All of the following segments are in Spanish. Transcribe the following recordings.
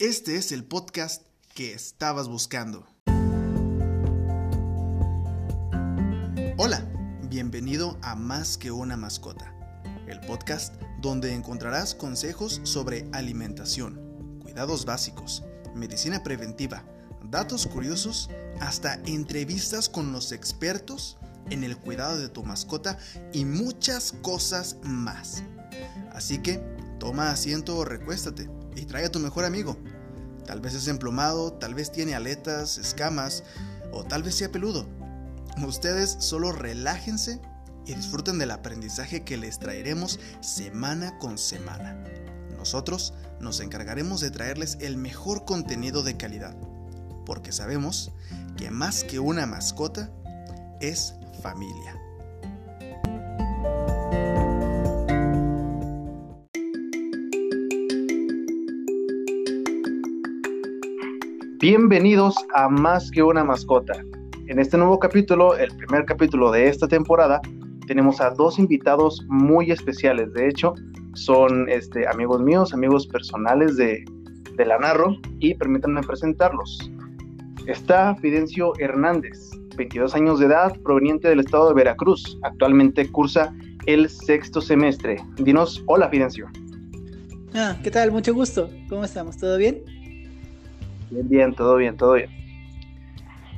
Este es el podcast que estabas buscando. Hola, bienvenido a Más que una mascota, el podcast donde encontrarás consejos sobre alimentación, cuidados básicos, medicina preventiva, datos curiosos, hasta entrevistas con los expertos en el cuidado de tu mascota y muchas cosas más. Así que toma asiento o recuéstate y trae a tu mejor amigo. Tal vez es emplumado, tal vez tiene aletas, escamas o tal vez sea peludo. Ustedes solo relájense y disfruten del aprendizaje que les traeremos semana con semana. Nosotros nos encargaremos de traerles el mejor contenido de calidad, porque sabemos que más que una mascota es familia. Bienvenidos a Más que una mascota. En este nuevo capítulo, el primer capítulo de esta temporada, tenemos a dos invitados muy especiales. De hecho, son este, amigos míos, amigos personales de, de la Narro, y permítanme presentarlos. Está Fidencio Hernández, 22 años de edad, proveniente del estado de Veracruz. Actualmente cursa el sexto semestre. Dinos, hola Fidencio. Ah, ¿qué tal? Mucho gusto. ¿Cómo estamos? ¿Todo bien? Bien, bien, todo bien, todo bien.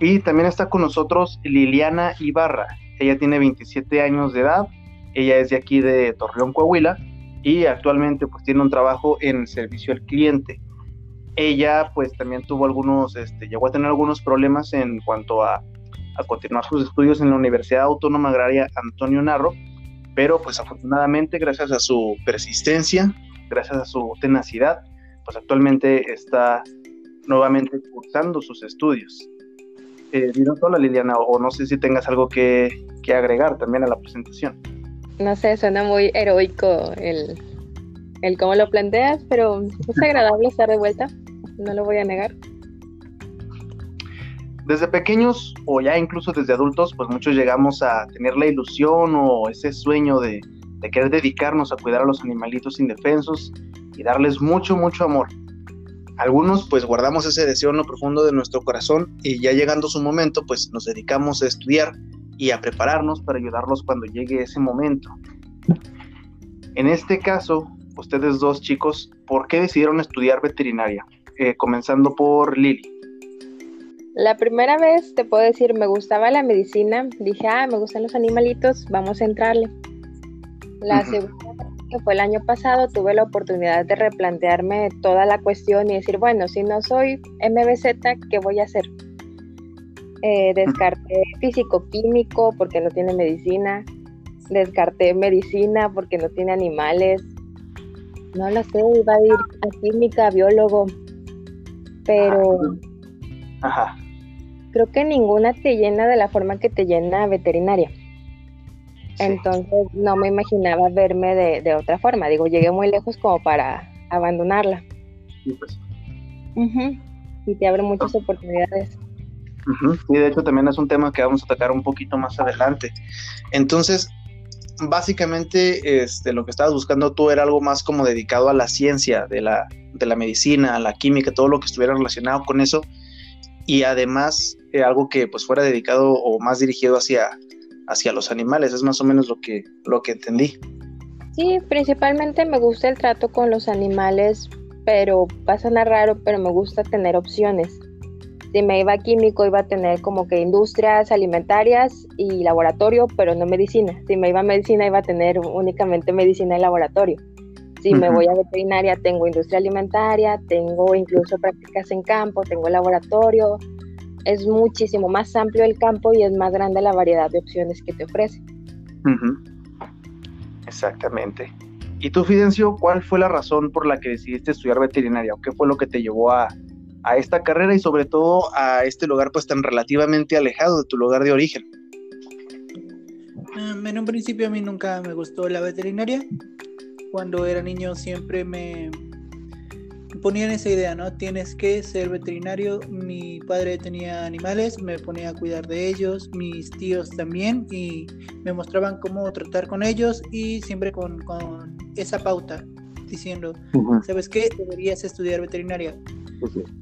Y también está con nosotros Liliana Ibarra. Ella tiene 27 años de edad. Ella es de aquí de Torreón, Coahuila. Y actualmente pues tiene un trabajo en servicio al cliente. Ella pues también tuvo algunos, este, llegó a tener algunos problemas en cuanto a a continuar sus estudios en la Universidad Autónoma Agraria Antonio Narro, pero pues afortunadamente gracias a su persistencia, gracias a su tenacidad, pues actualmente está nuevamente cursando sus estudios. Eh, hola Liliana, o no sé si tengas algo que, que, agregar también a la presentación. No sé, suena muy heroico el, el cómo lo planteas, pero es agradable estar de vuelta, no lo voy a negar. Desde pequeños o ya incluso desde adultos, pues muchos llegamos a tener la ilusión o ese sueño de, querer dedicarnos a cuidar a los animalitos indefensos y darles mucho, mucho amor. Algunos pues guardamos ese deseo en lo profundo de nuestro corazón y ya llegando su momento pues nos dedicamos a estudiar y a prepararnos para ayudarlos cuando llegue ese momento. En este caso, ustedes dos chicos, ¿por qué decidieron estudiar veterinaria? Eh, comenzando por Lili. La primera vez te puedo decir, me gustaba la medicina, dije, ah, me gustan los animalitos, vamos a entrarle. La segunda que fue el año pasado, tuve la oportunidad de replantearme toda la cuestión y decir, bueno, si no soy MBZ, ¿qué voy a hacer? Eh, descarté físico-químico porque no tiene medicina, descarté medicina porque no tiene animales, no lo sé, iba a ir a química, biólogo, pero... Ajá. creo que ninguna te llena de la forma que te llena veterinaria. Entonces no me imaginaba verme de, otra forma. Digo, llegué muy lejos como para abandonarla. Sí, pues. Y te abre muchas oportunidades. Y de hecho también es un tema que vamos a tocar un poquito más adelante. Entonces, básicamente este, lo que estabas buscando tú era algo más como dedicado a la ciencia de la, de la medicina, a la química, todo lo que estuviera relacionado con eso y además eh, algo que pues fuera dedicado o más dirigido hacia, hacia los animales, es más o menos lo que, lo que entendí. Sí, principalmente me gusta el trato con los animales, pero pasa nada raro, pero me gusta tener opciones. Si me iba a químico, iba a tener como que industrias alimentarias y laboratorio, pero no medicina. Si me iba a medicina, iba a tener únicamente medicina y laboratorio. Si me voy a veterinaria, tengo industria alimentaria, tengo incluso prácticas en campo, tengo laboratorio. Es muchísimo más amplio el campo y es más grande la variedad de opciones que te ofrece. Exactamente. ¿Y tú, Fidencio, cuál fue la razón por la que decidiste estudiar veterinaria? ¿O qué fue lo que te llevó a, a esta carrera y sobre todo a este lugar pues tan relativamente alejado de tu lugar de origen? Ah, en un principio a mí nunca me gustó la veterinaria cuando era niño siempre me ponían esa idea, ¿no? Tienes que ser veterinario. Mi padre tenía animales, me ponía a cuidar de ellos, mis tíos también, y me mostraban cómo tratar con ellos y siempre con, con esa pauta, diciendo, ¿sabes qué? Deberías estudiar veterinaria.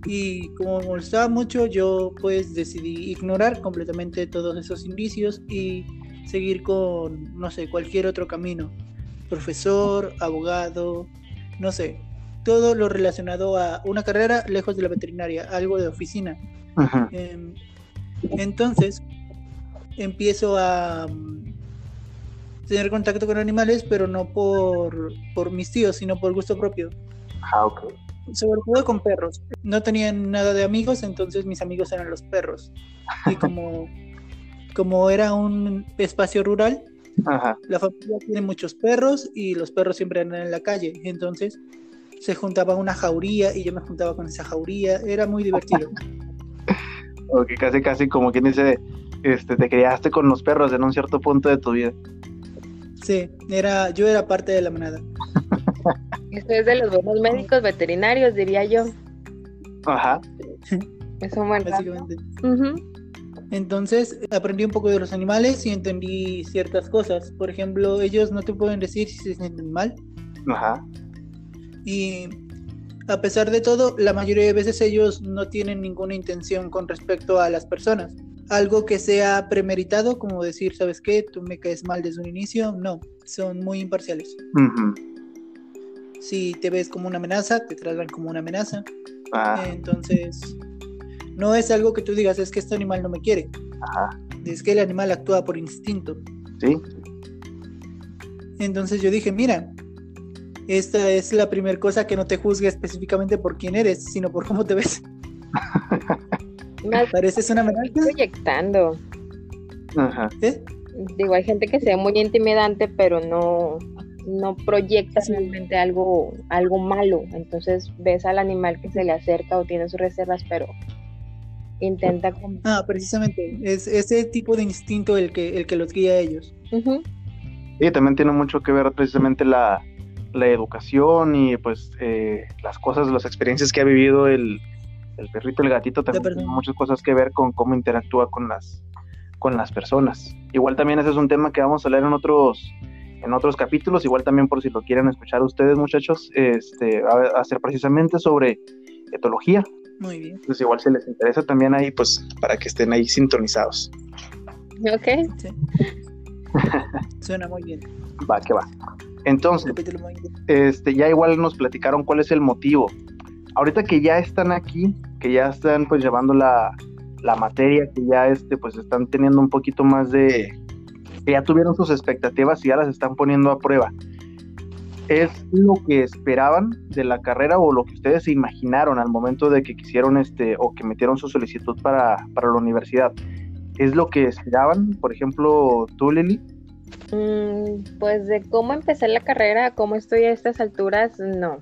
Y como me molestaba mucho, yo pues decidí ignorar completamente todos esos indicios y seguir con, no sé, cualquier otro camino. Profesor, abogado, no sé, todo lo relacionado a una carrera lejos de la veterinaria, algo de oficina. Em, entonces, empiezo a mm, tener contacto con animales, pero no por, por mis tíos, sino por gusto propio. Ah, ok. Sobre todo con perros. No tenían nada de amigos, entonces mis amigos eran los perros. Y como, como era un espacio rural, la familia tiene muchos perros y los perros siempre andan en la calle. Entonces se juntaba una jauría y yo me juntaba con esa jauría. Era muy divertido. ok, casi, casi como quien dice, este, te criaste con los perros en un cierto punto de tu vida. Sí, era, yo era parte de la manada. Esto es de los buenos médicos veterinarios, diría yo. Ajá. Es un buen Básicamente. Entonces aprendí un poco de los animales y entendí ciertas cosas. Por ejemplo, ellos no te pueden decir si se sienten mal. Ajá. Y a pesar de todo, la mayoría de veces ellos no tienen ninguna intención con respecto a las personas. Algo que sea premeritado, como decir, ¿sabes qué? Tú me caes mal desde un inicio. No, son muy imparciales. Si te ves como una amenaza, te tratan como una amenaza. Ah. Entonces, no es algo que tú digas, es que este animal no me quiere. Es que el animal actúa por instinto. Sí. Entonces yo dije, mira, esta es la primera cosa que no te juzgue específicamente por quién eres, sino por cómo te ves. Pareces una amenaza. Proyectando. Ajá. ¿Eh? Digo, hay gente que se ve muy intimidante, pero no, no proyecta realmente algo, algo malo. Entonces ves al animal que se le acerca o tiene sus reservas, pero intenta... Ah, precisamente, es ese tipo de instinto el que, el que los guía a ellos. Y también tiene mucho que ver precisamente la, educación y pues eh, las cosas, las experiencias que ha vivido el, el perrito, el gatito, también tiene muchas cosas que ver con cómo interactúa con las, con las personas. Igual también ese es un tema que vamos a leer en otros en otros capítulos, igual también por si lo quieren escuchar ustedes muchachos, este, va a ser precisamente sobre etología, muy bien. Entonces igual si les interesa también ahí, pues para que estén ahí sintonizados. Ok. Suena muy bien. Va, que va. Entonces, este, ya igual nos platicaron cuál es el motivo. Ahorita que ya están aquí, que ya están pues llevando la, la materia, que ya este, pues están teniendo un poquito más de, que ya tuvieron sus expectativas y ya las están poniendo a prueba es lo que esperaban de la carrera o lo que ustedes se imaginaron al momento de que quisieron este o que metieron su solicitud para, la universidad. ¿Es lo que esperaban? Por ejemplo, tú, Lili. Mm, pues de cómo empecé la carrera, cómo estoy a estas alturas, no.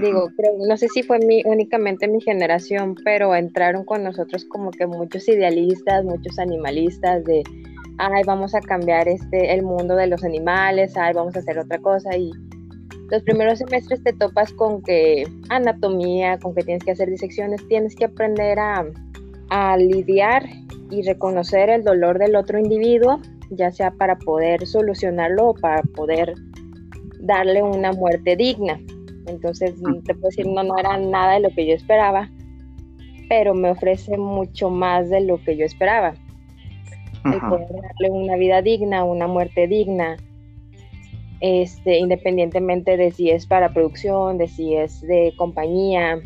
Digo, no sé si fue mi, únicamente mi generación, pero entraron con nosotros como que muchos idealistas, muchos animalistas de ay, vamos a cambiar este, el mundo de los animales, ay, vamos a hacer otra cosa y los primeros semestres te topas con que anatomía, con que tienes que hacer disecciones, tienes que aprender a, a lidiar y reconocer el dolor del otro individuo, ya sea para poder solucionarlo o para poder darle una muerte digna. Entonces, te puedo decir, no, no era nada de lo que yo esperaba, pero me ofrece mucho más de lo que yo esperaba. El poder darle una vida digna, una muerte digna, este, independientemente de si es para producción, de si es de compañía,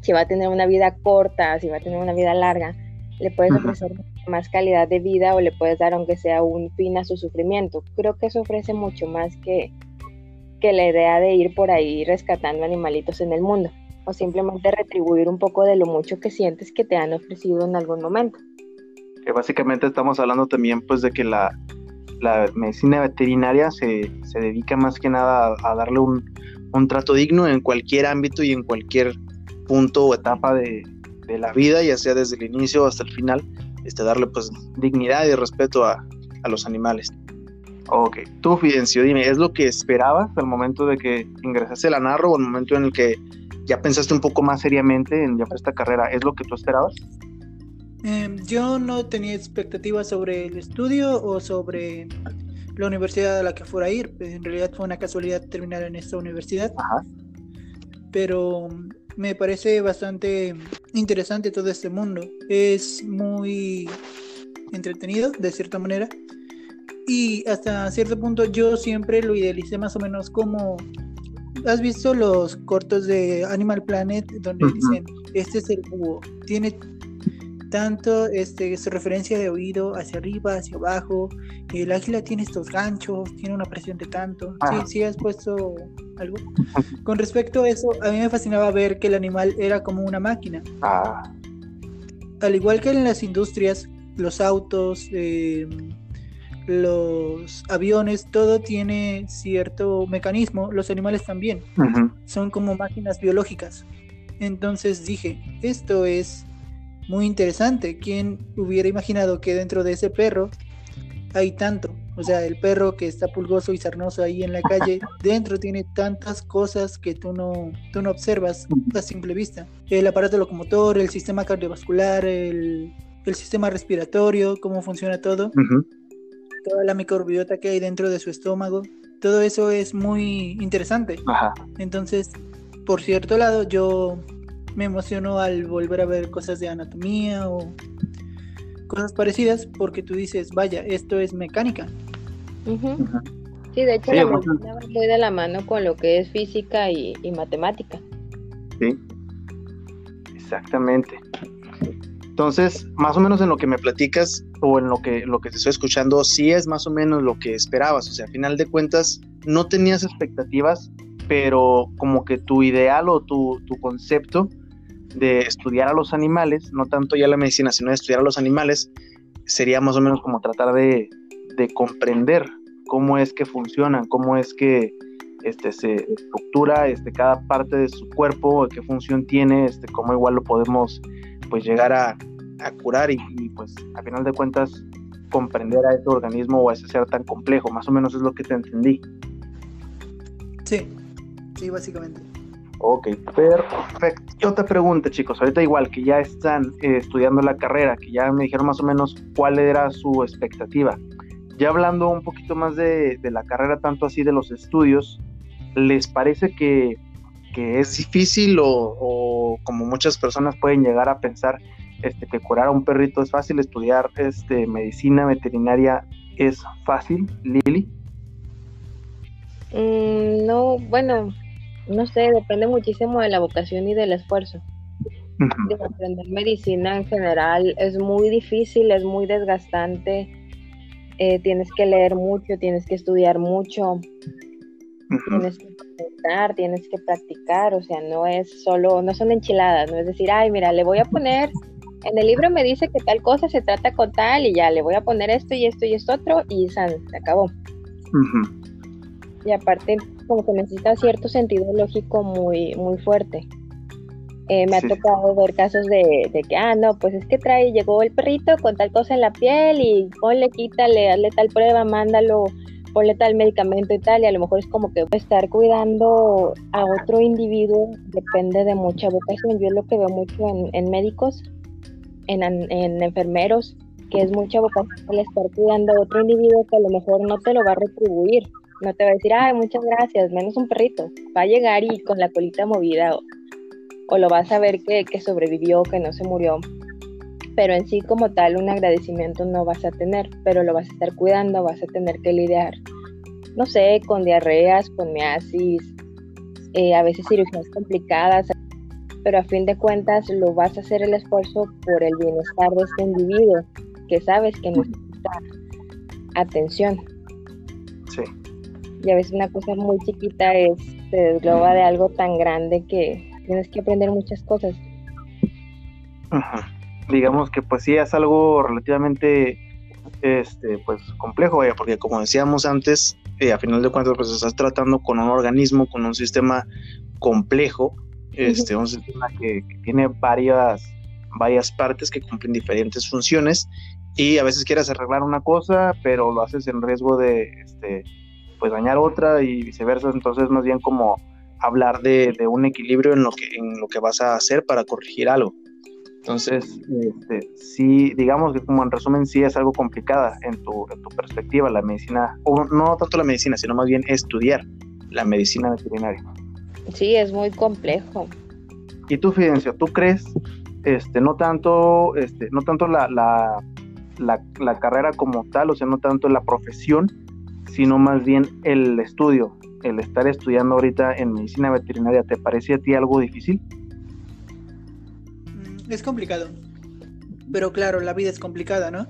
si va a tener una vida corta, si va a tener una vida larga, le puedes ofrecer más calidad de vida o le puedes dar aunque sea un fin a su sufrimiento. Creo que eso ofrece mucho más que, que la idea de ir por ahí rescatando animalitos en el mundo o simplemente retribuir un poco de lo mucho que sientes que te han ofrecido en algún momento que básicamente estamos hablando también pues de que la, medicina veterinaria se, dedica más que nada a, darle un, trato digno en cualquier ámbito y en cualquier punto o etapa de, la vida, ya sea desde el inicio hasta el final, este, darle pues dignidad y respeto a, los animales. Ok, tú Fidencio, dime, ¿es lo que esperabas al momento de que ingresaste a la Narro o el momento en el que ya pensaste un poco más seriamente en ya esta carrera? ¿Es lo que tú esperabas? Em, yo no tenía expectativas sobre el estudio o sobre la universidad a la que fuera a ir. En realidad fue una casualidad terminar en esta universidad. Pero me parece bastante interesante todo este mundo. Es muy entretenido, de cierta manera. Y hasta cierto punto yo siempre lo idealicé más o menos como... ¿Has visto los cortos de Animal Planet donde dicen, este es el búho, tiene tanto este, su referencia de oído hacia arriba, hacia abajo. El águila tiene estos ganchos, tiene una presión de tanto. Sí, sí, has puesto algo. Con respecto a eso, a mí me fascinaba ver que el animal era como una máquina. Ah. Al igual que en las industrias, los autos, eh, los aviones, todo tiene cierto mecanismo, los animales también. Son como máquinas biológicas. Entonces dije, esto es muy interesante. ¿Quién hubiera imaginado que dentro de ese perro hay tanto? O sea, el perro que está pulgoso y sarnoso ahí en la calle, dentro tiene tantas cosas que tú no, tú no observas a simple vista. El aparato locomotor, el sistema cardiovascular, el, sistema respiratorio, cómo funciona todo, toda la microbiota que hay dentro de su estómago. Todo eso es muy interesante. Entonces, por cierto lado, yo me emociono al volver a ver cosas de anatomía o cosas parecidas porque tú dices, vaya, esto es mecánica. Sí, de hecho la medicina va muy de la mano con lo que es física y, matemática. Sí, exactamente. Entonces, más o menos en lo que me platicas o en lo que, lo que te estoy escuchando, sí es más o menos lo que esperabas. O sea, a final de cuentas, no tenías expectativas, pero como que tu ideal o tu, tu concepto de estudiar a los animales, no tanto ya la medicina, sino de estudiar a los animales, sería más o menos como tratar de, comprender cómo es que funcionan, cómo es que este, se estructura este, cada parte de su cuerpo, qué función tiene, este, cómo igual lo podemos pues llegar a, curar y, y, pues a final de cuentas comprender a ese organismo o a ese ser tan complejo, más o menos es lo que te entendí. Sí, sí, básicamente. Ok, perfecto. Y otra pregunta, chicos, ahorita igual que ya están eh, estudiando la carrera, que ya me dijeron más o menos cuál era su expectativa. Ya hablando un poquito más de, la carrera, tanto así de los estudios, ¿les parece que, es difícil o, como muchas personas pueden llegar a pensar este, que curar a un perrito es fácil, estudiar este, medicina veterinaria es fácil, Lili? Mm, no, bueno, no sé, depende muchísimo de la vocación y del esfuerzo. aprender medicina en general es muy difícil, es muy desgastante. Eh, tienes que leer mucho, tienes que estudiar mucho, tienes que pensar, tienes que practicar. O sea, no es solo, no son enchiladas, no es decir, ay, mira, le voy a poner. En el libro me dice que tal cosa se trata con tal y ya le voy a poner esto y esto y esto otro y san, se acabó. Y aparte, como que necesita cierto sentido lógico muy, muy fuerte. Eh, me ha tocado ver casos de, que, ah, no, pues es que trae, llegó el perrito con tal cosa en la piel y ponle, quítale, hazle tal prueba, mándalo, ponle tal medicamento y tal, y a lo mejor es como que estar cuidando a otro individuo depende de mucha vocación. Yo lo que veo mucho en, médicos, en, en, enfermeros, que es mucha vocación el estar cuidando a otro individuo que a lo mejor no te lo va a retribuir no te va a decir, ay, muchas gracias, menos un perrito. Va a llegar y con la colita movida o, lo vas a ver que, que sobrevivió, que no se murió. Pero en sí como tal un agradecimiento no vas a tener, pero lo vas a estar cuidando, vas a tener que lidiar, no sé, con diarreas, con miasis, eh, a veces cirugías complicadas, pero a fin de cuentas lo vas a hacer el esfuerzo por el bienestar de este individuo que sabes que necesita atención. Sí y a veces una cosa muy chiquita es, se desgloba de algo tan grande que tienes que aprender muchas cosas. Digamos que pues sí es algo relativamente este pues complejo, porque como decíamos antes, eh, a final de cuentas pues estás tratando con un organismo, con un sistema complejo, este, un sistema que, que, tiene varias, varias partes que cumplen diferentes funciones y a veces quieres arreglar una cosa, pero lo haces en riesgo de este, pues dañar otra y viceversa. Entonces, más bien como hablar de, un equilibrio en lo, que, en lo que vas a hacer para corregir algo. Entonces, este, sí, digamos que como en resumen, sí es algo complicada en tu, en tu perspectiva, la medicina, o no tanto la medicina, sino más bien estudiar la medicina veterinaria. Sí, es muy complejo. Y tú, Fidencio, ¿tú crees, este, no tanto, este, no tanto la, la, la, carrera como tal, o sea, no tanto la profesión, sino más bien el estudio, el estar estudiando ahorita en medicina veterinaria, ¿te parece a ti algo difícil? Mm, es complicado, pero claro, la vida es complicada, ¿no?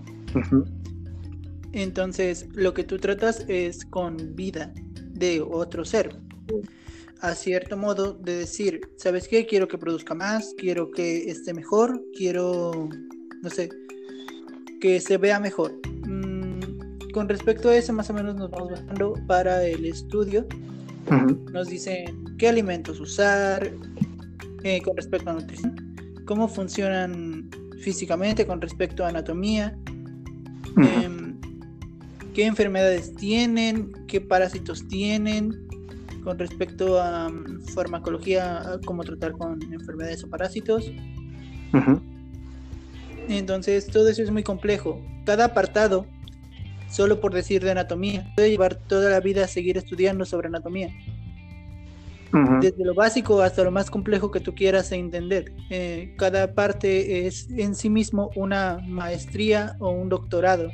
Entonces, lo que tú tratas es con vida de otro ser a cierto modo de decir, ¿sabes qué? Quiero que produzca más, quiero que esté mejor, quiero, no sé, que se vea mejor. Con respecto a eso, más o menos nos vamos bajando para el estudio. Nos dicen qué alimentos usar eh, con respecto a nutrición, cómo funcionan físicamente con respecto a anatomía, em, qué enfermedades tienen, qué parásitos tienen, con respecto a mm, farmacología, cómo tratar con enfermedades o parásitos. Entonces, todo eso es muy complejo. Cada apartado, solo por decir de anatomía, puede llevar toda la vida a seguir estudiando sobre anatomía. Desde lo básico hasta lo más complejo que tú quieras entender. Eh, cada parte es en sí mismo una maestría o un doctorado.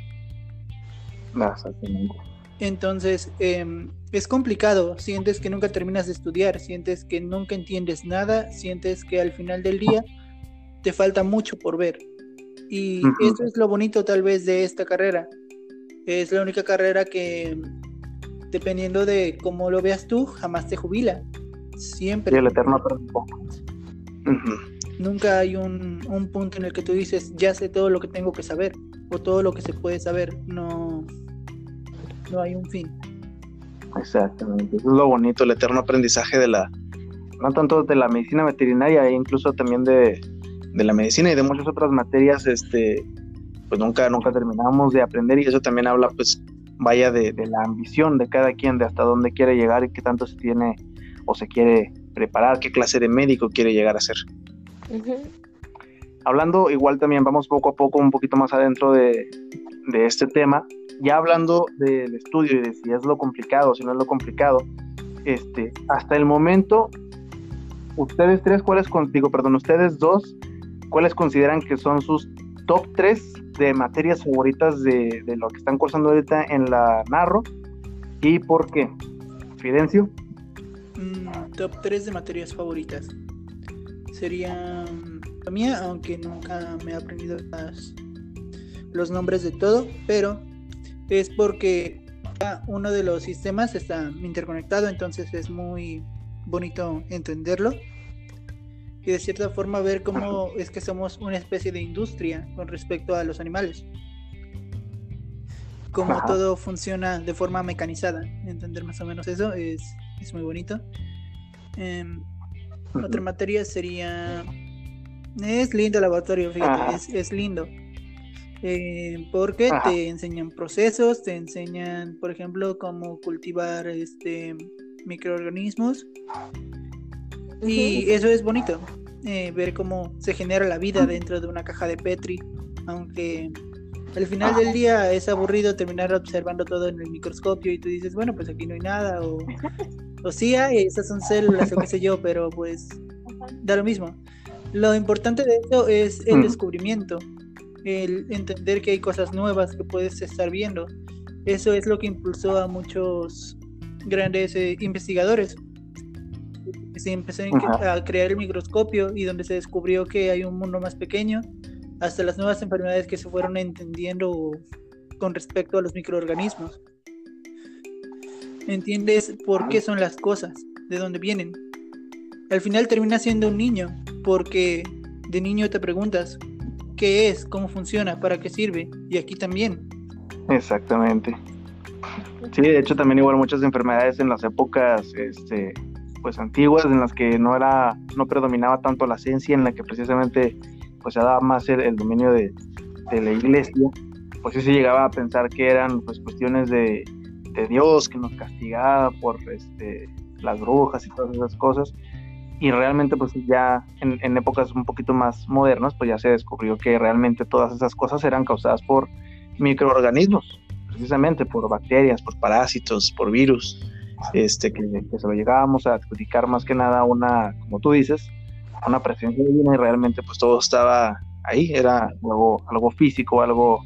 Entonces, em, es complicado, sientes que nunca terminas de estudiar, sientes que nunca entiendes nada, sientes que al final del día te falta mucho por ver. Y eso es lo bonito tal vez de esta carrera. Es la única carrera que, dependiendo de cómo lo veas tú, jamás te jubila. Siempre. Y el eterno Nunca hay un, un punto en el que tú dices, ya sé todo lo que tengo que saber, o todo lo que se puede saber. No, no hay un fin. Exactamente, eso es lo bonito, el eterno aprendizaje de la, no tanto de la medicina veterinaria, e incluso también de, la medicina y de muchas otras materias, este, pues nunca, nunca terminamos de aprender y eso también habla, pues, vaya de, la ambición de cada quien, de hasta dónde quiere llegar y qué tanto se tiene o se quiere preparar, qué clase de médico quiere llegar a ser. Hablando igual también, vamos poco a poco un poquito más adentro de, de este tema, ya hablando del estudio y de si es lo complicado, si no es lo complicado, este, hasta el momento, ustedes tres, ¿cuáles contigo, perdón, ustedes dos, cuáles consideran que son sus top tres de materias favoritas de, lo que están cursando ahorita en la Narro y por qué? Fidencio. Mm, top tres de materias favoritas. Sería la mía, aunque nunca me he aprendido los nombres de todo, pero es porque uno de los sistemas está interconectado, entonces es muy bonito entenderlo y de cierta forma ver cómo es que somos una especie de industria con respecto a los animales. Cómo todo funciona de forma mecanizada. Entender más o menos eso es, muy bonito. Em, otra materia sería... Es lindo el laboratorio, fíjate, es, es lindo. Eh, porque te enseñan procesos, te enseñan, por ejemplo, cómo cultivar este microorganismos. Y eso es bonito, eh, ver cómo se genera la vida dentro de una caja de Petri, aunque al final del día es aburrido terminar observando todo en el microscopio y tú dices, bueno, pues aquí no hay nada, o, o sí hay, esas son células o qué sé yo, pero pues da lo mismo. Lo importante de eso es el descubrimiento, el entender que hay cosas nuevas que puedes estar viendo. Eso es lo que impulsó a muchos grandes eh, investigadores. Se empezó a crear el microscopio y donde se descubrió que hay un mundo más pequeño, hasta las nuevas enfermedades que se fueron entendiendo con respecto a los microorganismos. Entiendes por qué son las cosas, de dónde vienen. Al final termina siendo un niño, porque de niño te preguntas, qué es, cómo funciona, para qué sirve, y aquí también. Exactamente. Sí, de hecho también igual muchas enfermedades en las épocas este, pues antiguas en las que no era no predominaba tanto la ciencia en la que precisamente pues se daba más el, dominio de, la iglesia pues sí se llegaba a pensar que eran pues cuestiones de, de Dios que nos castigaba por este las brujas y todas esas cosas. Y realmente pues ya en, épocas un poquito más modernas pues ya se descubrió que realmente todas esas cosas eran causadas por microorganismos, precisamente por bacterias, por parásitos, por virus, este, que, se lo llegábamos a adjudicar más que nada a una, como tú dices, una presencia divina y realmente pues todo estaba ahí, era algo, algo físico, algo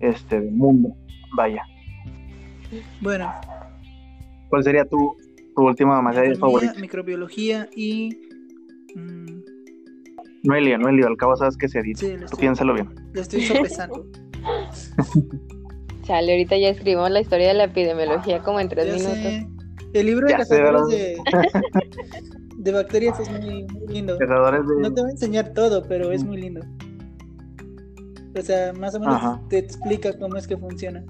este del mundo, vaya. Bueno. ¿Cuál sería tu, tu última materia favorita? Microbiología y... Mm, Noelia, Noelia, al cabo sabes que se dice. Tú piénsalo bien. Lo estoy sopesando. Chale, ahorita ya escribimos la historia de la epidemiología como en tres minutos. El libro de cazadores de, de bacterias es muy, lindo. No te voy a enseñar todo, pero es muy lindo. O sea, más o menos te explica cómo es que funciona.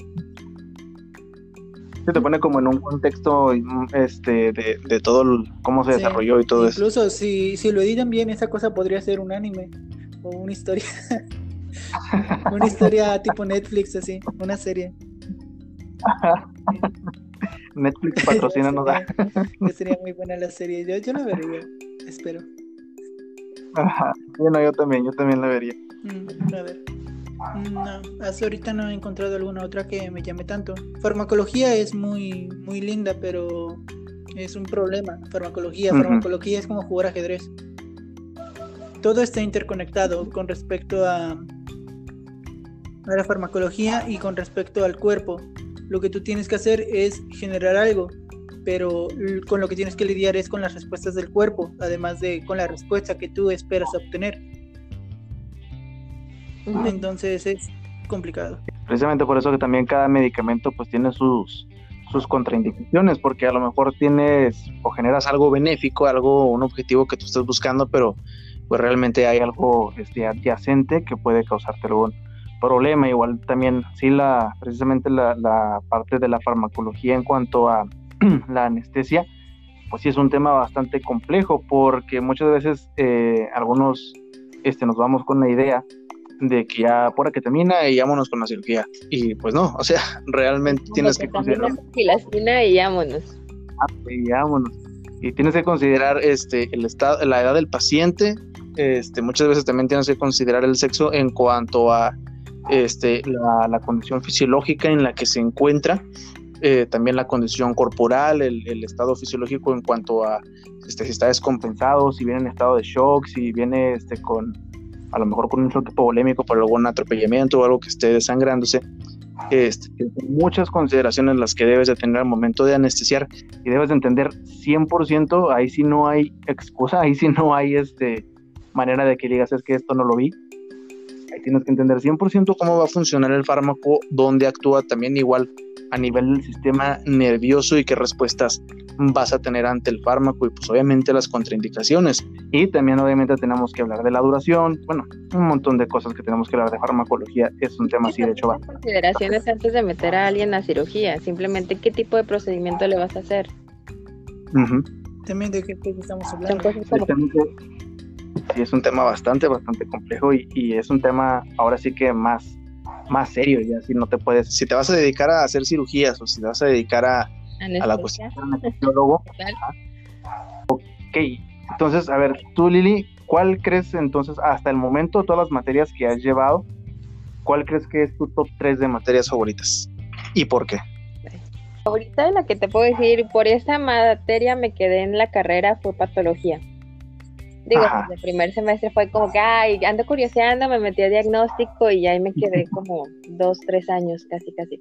Se te pone como en un contexto este de, de todo cómo se desarrolló y todo eso. Incluso si, si lo editan bien, esa cosa podría ser un anime o una historia. una historia tipo Netflix, así, una serie. Netflix patrocina no da. sería muy buena la serie. Yo, yo la vería, espero. Bueno, yo también, yo también la vería. Mm, a ver. No, hasta ahorita no he encontrado alguna otra que me llame tanto. Farmacología es muy, muy linda, pero es un problema. Farmacología, farmacología es como jugar ajedrez. Todo está interconectado con respecto a, a la farmacología y con respecto al cuerpo. Lo que tú tienes que hacer es generar algo, pero con lo que tienes que lidiar es con las respuestas del cuerpo, además de con la respuesta que tú esperas obtener. Entonces es complicado. Precisamente por eso que también cada medicamento pues tiene sus, sus contraindicaciones, porque a lo mejor tienes o generas algo benéfico, algo, un objetivo que tú estás buscando, pero pues realmente hay algo este, adyacente que puede causarte algún problema. Igual también, sí, la, precisamente la, la parte de la farmacología en cuanto a la anestesia, pues sí es un tema bastante complejo, porque muchas veces eh, algunos este, nos vamos con la idea de que ya por que termina y vámonos con la cirugía. Y pues no, o sea, realmente tienes que, considerar. y vámonos. Ah, y vámonos. Y tienes que considerar este el estado, la edad del paciente. Este, muchas veces también tienes que considerar el sexo en cuanto a este, la, condición fisiológica en la que se encuentra, eh, también la condición corporal, el, estado fisiológico en cuanto a este, si está descompensado, si viene en estado de shock, si viene este, con a lo mejor con un choque polémico por algún atropellamiento o algo que esté desangrándose. Este, muchas consideraciones las que debes de tener al momento de anestesiar y debes de entender 100%, ahí sí no hay excusa, ahí sí no hay este, manera de que digas es que esto no lo vi. Ahí tienes que entender 100% cómo va a funcionar el fármaco, dónde actúa también igual a nivel del sistema nervioso y qué respuestas vas a tener ante el fármaco y pues obviamente las contraindicaciones. Y también obviamente tenemos que hablar de la duración, bueno, un montón de cosas que tenemos que hablar de farmacología, es un tema así de hecho. Consideraciones antes de meter a alguien a cirugía, simplemente qué tipo de procedimiento le vas a hacer. También de qué estamos hablando. Sí, es un tema bastante, bastante complejo y, y es un tema ahora sí que más más serio ya si no te puedes si te vas a dedicar a hacer cirugías o si te vas a dedicar a, a la cuestión de ok entonces a ver tú Lili ¿cuál crees entonces hasta el momento todas las materias que has llevado cuál crees que es tu top 3 de materias favoritas y por qué ahorita la que te puedo decir por esta materia me quedé en la carrera fue patología Digo, pues, el primer semestre fue como que, ay, ando curioseando, me metí a diagnóstico y ahí me quedé como dos, tres años, casi, casi.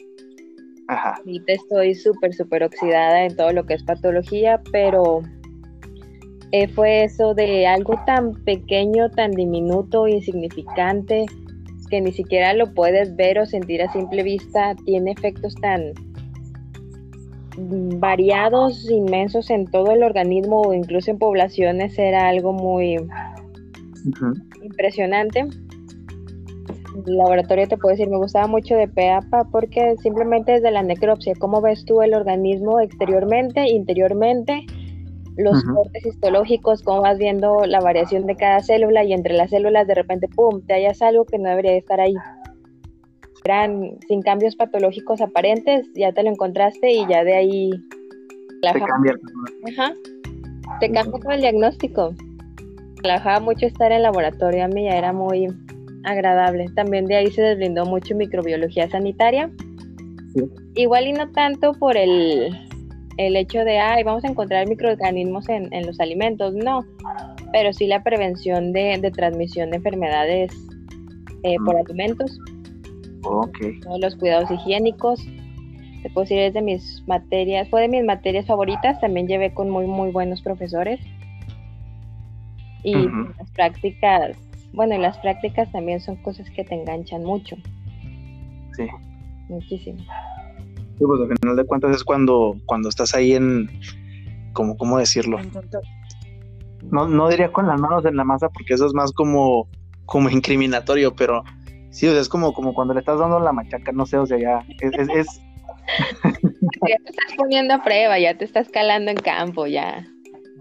Ajá. Ahorita estoy súper, súper oxidada en todo lo que es patología, pero eh, fue eso de algo tan pequeño, tan diminuto, insignificante, que ni siquiera lo puedes ver o sentir a simple vista, tiene efectos tan, variados, inmensos en todo el organismo o incluso en poblaciones era algo muy impresionante. El laboratorio te puedo decir, me gustaba mucho de PEAPA porque simplemente desde la necropsia, cómo ves tú el organismo exteriormente, interiormente, los cortes histológicos, cómo vas viendo la variación de cada célula y entre las células de repente, ¡pum!, te hallas algo que no debería estar ahí eran sin cambios patológicos aparentes, ya te lo encontraste y ya de ahí te cambia. Ajá. Te cambia todo el diagnóstico. Relajaba mucho estar en laboratorio, a mí ya era muy agradable. También de ahí se deslindó mucho microbiología sanitaria. Igual y no tanto por el, el hecho de, ay, vamos a encontrar microorganismos en, en los alimentos, no, pero sí la prevención de, transmisión de enfermedades eh, por alimentos, Ok. todos los cuidados higiénicos. Te puedo decir, es de mis materias, fue de mis materias favoritas, también llevé con muy, muy buenos profesores. Y las prácticas, bueno, y las prácticas también son cosas que te enganchan mucho, Sí. muchísimo. Sí, pues al final de cuentas es cuando, cuando estás ahí en, como, ¿cómo decirlo? No, no diría con las manos en la masa porque eso es más como, como incriminatorio, pero sí, o sea, es como, como cuando le estás dando la machaca, no sé, o sea, ya es, es, es- Ya te estás poniendo a prueba, ya te estás calando en campo, ya.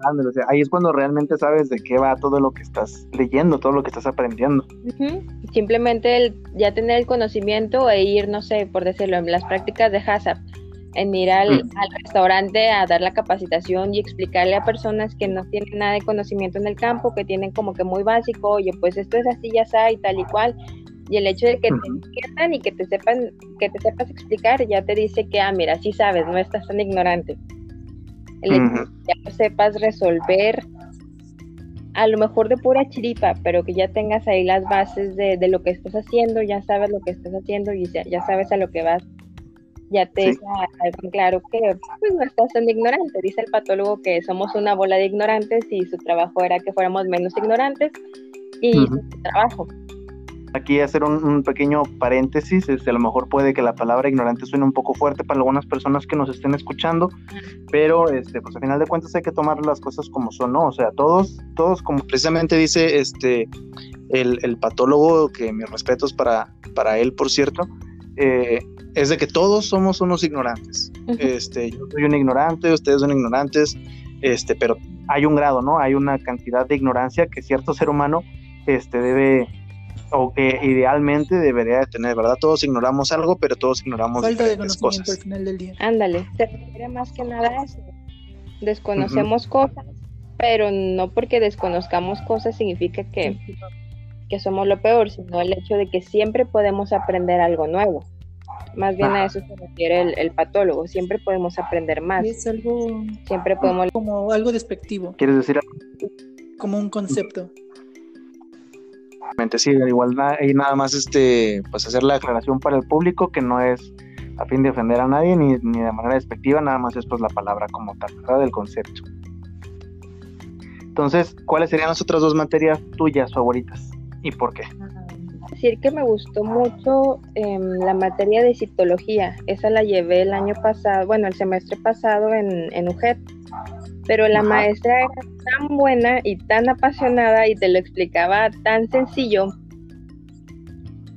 ándale, o sea, ahí es cuando realmente sabes de qué va todo lo que estás leyendo, todo lo que estás aprendiendo. Ujú. Simplemente el ya tener el conocimiento e ir, no sé, por decirlo, en las prácticas de HACCP, en ir al, Mm. al restaurante a dar la capacitación y explicarle a personas que no tienen nada de conocimiento en el campo, que tienen como que muy básico, oye, pues esto es así, ya está, y tal y cual. Y el hecho de que te entiendan y que te sepan, que te sepas explicar, ya te dice que, ah, mira, sí sabes, no estás tan ignorante. El hecho de que ya lo sepas resolver, a lo mejor de pura chiripa, pero que ya tengas ahí las bases de, de lo que estás haciendo, ya sabes lo que estás haciendo y ya, ya sabes a lo que vas, ya te Sí. en claro que pues, no estás tan ignorante. Dice el patólogo que somos una bola de ignorantes y su trabajo era que fuéramos menos ignorantes y su trabajo. Aquí hacer un, un pequeño paréntesis, este, a lo mejor puede que la palabra ignorante suene un poco fuerte para algunas personas que nos estén escuchando, pero este, pues al final de cuentas hay que tomar las cosas como son, ¿no? O sea, todos, todos, como precisamente dice este el, el patólogo, que mis respetos para, para él, por cierto, eh, es de que todos somos unos ignorantes. Este, yo soy un ignorante, ustedes son ignorantes, este, pero hay un grado, ¿no? Hay una cantidad de ignorancia que cierto ser humano este, debe, o que idealmente debería de tener, ¿verdad? Todos ignoramos algo, pero todos ignoramos Falta de diferentes conocimiento cosas. al final del día. Ándale, se refiere más que nada a eso. Desconocemos cosas, pero no porque desconozcamos cosas significa que, que somos lo peor, sino el hecho de que siempre podemos aprender algo nuevo. Más bien a eso se refiere el, el patólogo, siempre podemos aprender más, Es algo siempre podemos... como algo despectivo, ¿Quieres decir algo? como un concepto. Sí, igual ahí nada más este, pues hacer la aclaración para el público que no es a fin de ofender a nadie ni, ni de manera despectiva, nada más es pues la palabra como tal, ¿verdad? Del concepto. Entonces, ¿cuáles serían las otras dos materias tuyas favoritas? ¿Y por qué? Decir que me gustó mucho em, la materia de citología, esa la llevé el año pasado, bueno, el semestre pasado en, en UJET, pero la Ajá. maestra era tan buena y tan apasionada y te lo explicaba tan sencillo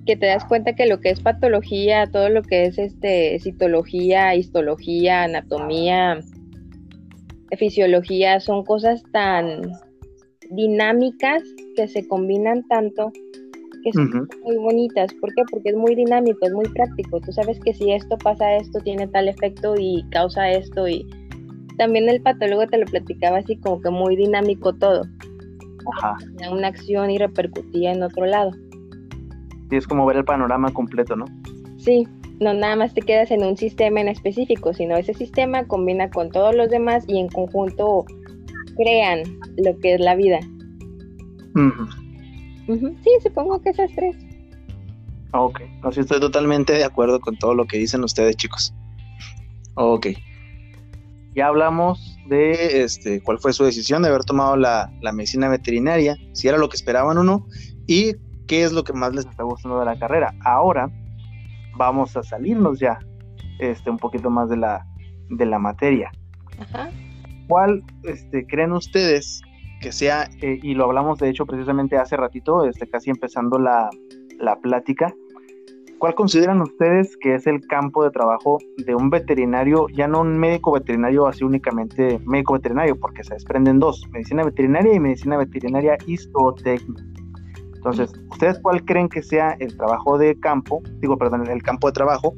que te das cuenta que lo que es patología, todo lo que es este citología, histología, anatomía, fisiología, son cosas tan dinámicas que se combinan tanto que son muy bonitas. ¿Por qué? Porque es muy dinámico, es muy práctico. Tú sabes que si esto pasa esto, tiene tal efecto y causa esto. Y también el patólogo te lo platicaba así como que muy dinámico todo. Ajá. Tenía una acción y repercutía en otro lado. Sí, es como ver el panorama completo, ¿no? Sí, no nada más te quedas en un sistema en específico, sino ese sistema combina con todos los demás y en conjunto crean lo que es la vida. Sí, supongo que esas tres. Ok, no, sí estoy totalmente de acuerdo con todo lo que dicen ustedes, chicos. Ok. Ya hablamos de este, cuál fue su decisión de haber tomado la, la medicina veterinaria, si era lo que esperaban o no, y qué es lo que más les está gustando de la carrera. Ahora vamos a salirnos ya este, un poquito más de la, de la materia. Ajá. ¿Cuál este, creen ustedes que sea, eh, y lo hablamos de hecho precisamente hace ratito, este, casi empezando la, la plática, ¿cuál consideran ustedes que es el campo de trabajo de un veterinario, ya no un médico veterinario así únicamente médico veterinario, porque se desprenden dos, medicina veterinaria y medicina veterinaria histotécnica? Entonces, ¿ustedes cuál creen que sea el trabajo de campo, digo, perdón, el campo de trabajo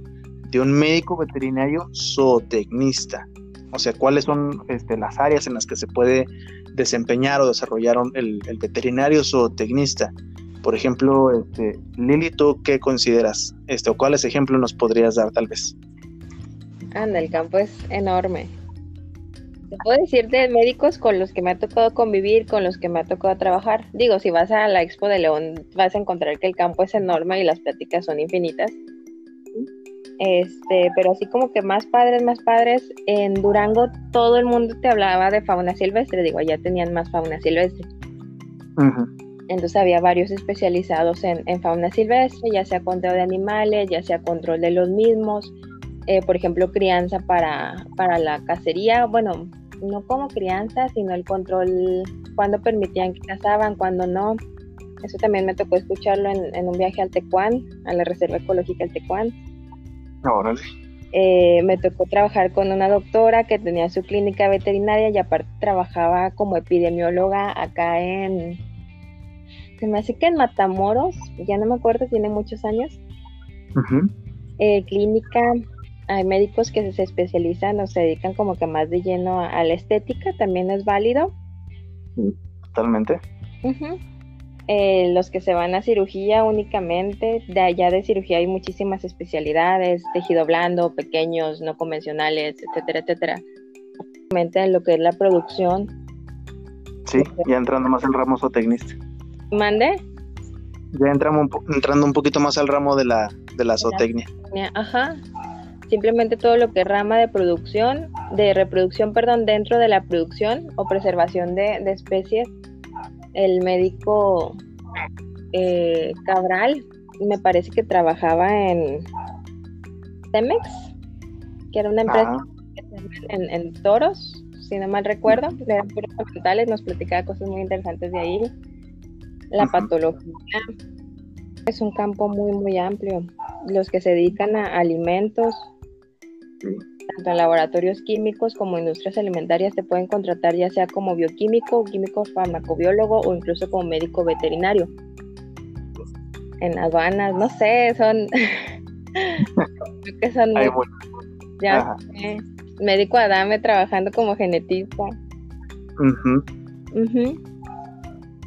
de un médico veterinario zootecnista? O sea, ¿cuáles son este, las áreas en las que se puede desempeñar o desarrollar el, el veterinario zootecnista? Por ejemplo, este, Lili, ¿tú qué consideras? Este, ¿O cuáles ejemplos nos podrías dar tal vez? Anda, el campo es enorme. Te puedo decir de médicos con los que me ha tocado convivir, con los que me ha tocado trabajar. Digo, si vas a la Expo de León, vas a encontrar que el campo es enorme y las pláticas son infinitas. Este, pero así como que más padres, más padres, en Durango todo el mundo te hablaba de fauna silvestre, digo, allá tenían más fauna silvestre. Entonces había varios especializados en, fauna silvestre, ya sea control de animales, ya sea control de los mismos, eh, por ejemplo, crianza para, para la cacería, bueno, no como crianza, sino el control, cuando permitían que cazaban, cuando no. Eso también me tocó escucharlo en, en un viaje al Tecuán, a la Reserva Ecológica del Tecuán. Eh, me tocó trabajar con una doctora que tenía su clínica veterinaria y aparte trabajaba como epidemióloga acá en, se me hace que en Matamoros, ya no me acuerdo, tiene muchos años. Eh, clínica, hay médicos que se especializan o se dedican como que más de lleno a, la estética, también es válido. Totalmente. Eh, los que se van a cirugía únicamente, de allá de cirugía hay muchísimas especialidades, tejido blando, pequeños, no convencionales, etcétera, etcétera. En lo que es la producción. Sí, ya entrando más en ramo zootecnista. ¿Mande? Ya entramos entrando un poquito más al ramo de la, de la zootecnia. Ajá. Simplemente todo lo que es rama de producción, de reproducción, perdón, dentro de la producción o preservación de, de especies el médico eh, Cabral, me parece que trabajaba en Cemex, que era una empresa en, toros, si no mal recuerdo, eran puros nos platicaba cosas muy interesantes de ahí. La patología es un campo muy, muy amplio. Los que se dedican a alimentos, tanto en laboratorios químicos como industrias alimentarias te pueden contratar ya sea como bioquímico, químico farmacobiólogo o incluso como médico veterinario. En aduanas, no sé, son creo que son ya médico Adame trabajando como genetista.